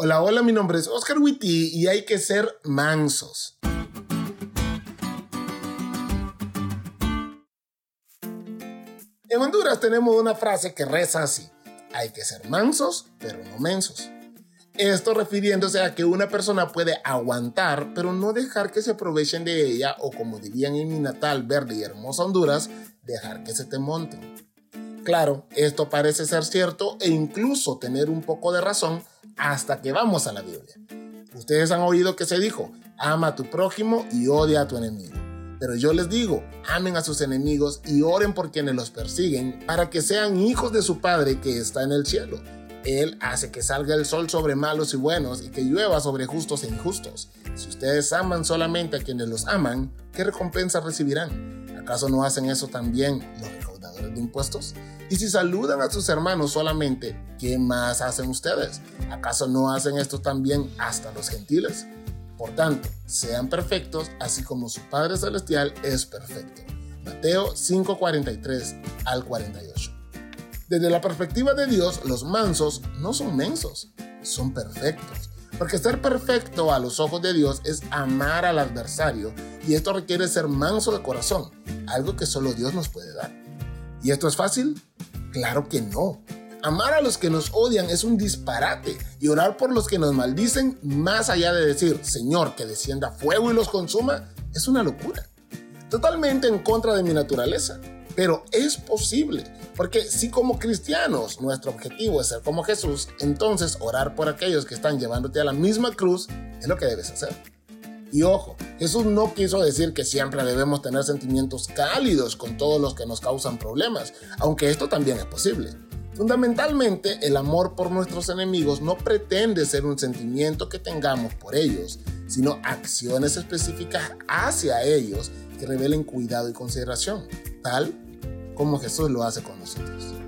Hola, hola, mi nombre es Oscar Witty y hay que ser mansos. En Honduras tenemos una frase que reza así, hay que ser mansos, pero no mensos. Esto refiriéndose a que una persona puede aguantar, pero no dejar que se aprovechen de ella o como dirían en mi natal verde y hermosa Honduras, dejar que se te monten. Claro, esto parece ser cierto e incluso tener un poco de razón hasta que vamos a la Biblia. Ustedes han oído que se dijo, ama a tu prójimo y odia a tu enemigo. Pero yo les digo, amen a sus enemigos y oren por quienes los persiguen para que sean hijos de su Padre que está en el cielo. Él hace que salga el sol sobre malos y buenos y que llueva sobre justos e injustos. Si ustedes aman solamente a quienes los aman, ¿qué recompensa recibirán? ¿Acaso no hacen eso también los de impuestos? Y si saludan a sus hermanos solamente, ¿qué más hacen ustedes? ¿Acaso no hacen esto también hasta los gentiles? Por tanto, sean perfectos, así como su Padre Celestial es perfecto. Mateo 5:43 al 48. Desde la perspectiva de Dios, los mansos no son mensos, son perfectos. Porque ser perfecto a los ojos de Dios es amar al adversario y esto requiere ser manso de corazón, algo que solo Dios nos puede dar. ¿Y esto es fácil? Claro que no. Amar a los que nos odian es un disparate y orar por los que nos maldicen, más allá de decir, Señor, que descienda fuego y los consuma, es una locura. Totalmente en contra de mi naturaleza. Pero es posible, porque si como cristianos nuestro objetivo es ser como Jesús, entonces orar por aquellos que están llevándote a la misma cruz es lo que debes hacer. Y ojo, Jesús no quiso decir que siempre debemos tener sentimientos cálidos con todos los que nos causan problemas, aunque esto también es posible. Fundamentalmente, el amor por nuestros enemigos no pretende ser un sentimiento que tengamos por ellos, sino acciones específicas hacia ellos que revelen cuidado y consideración, tal como Jesús lo hace con nosotros.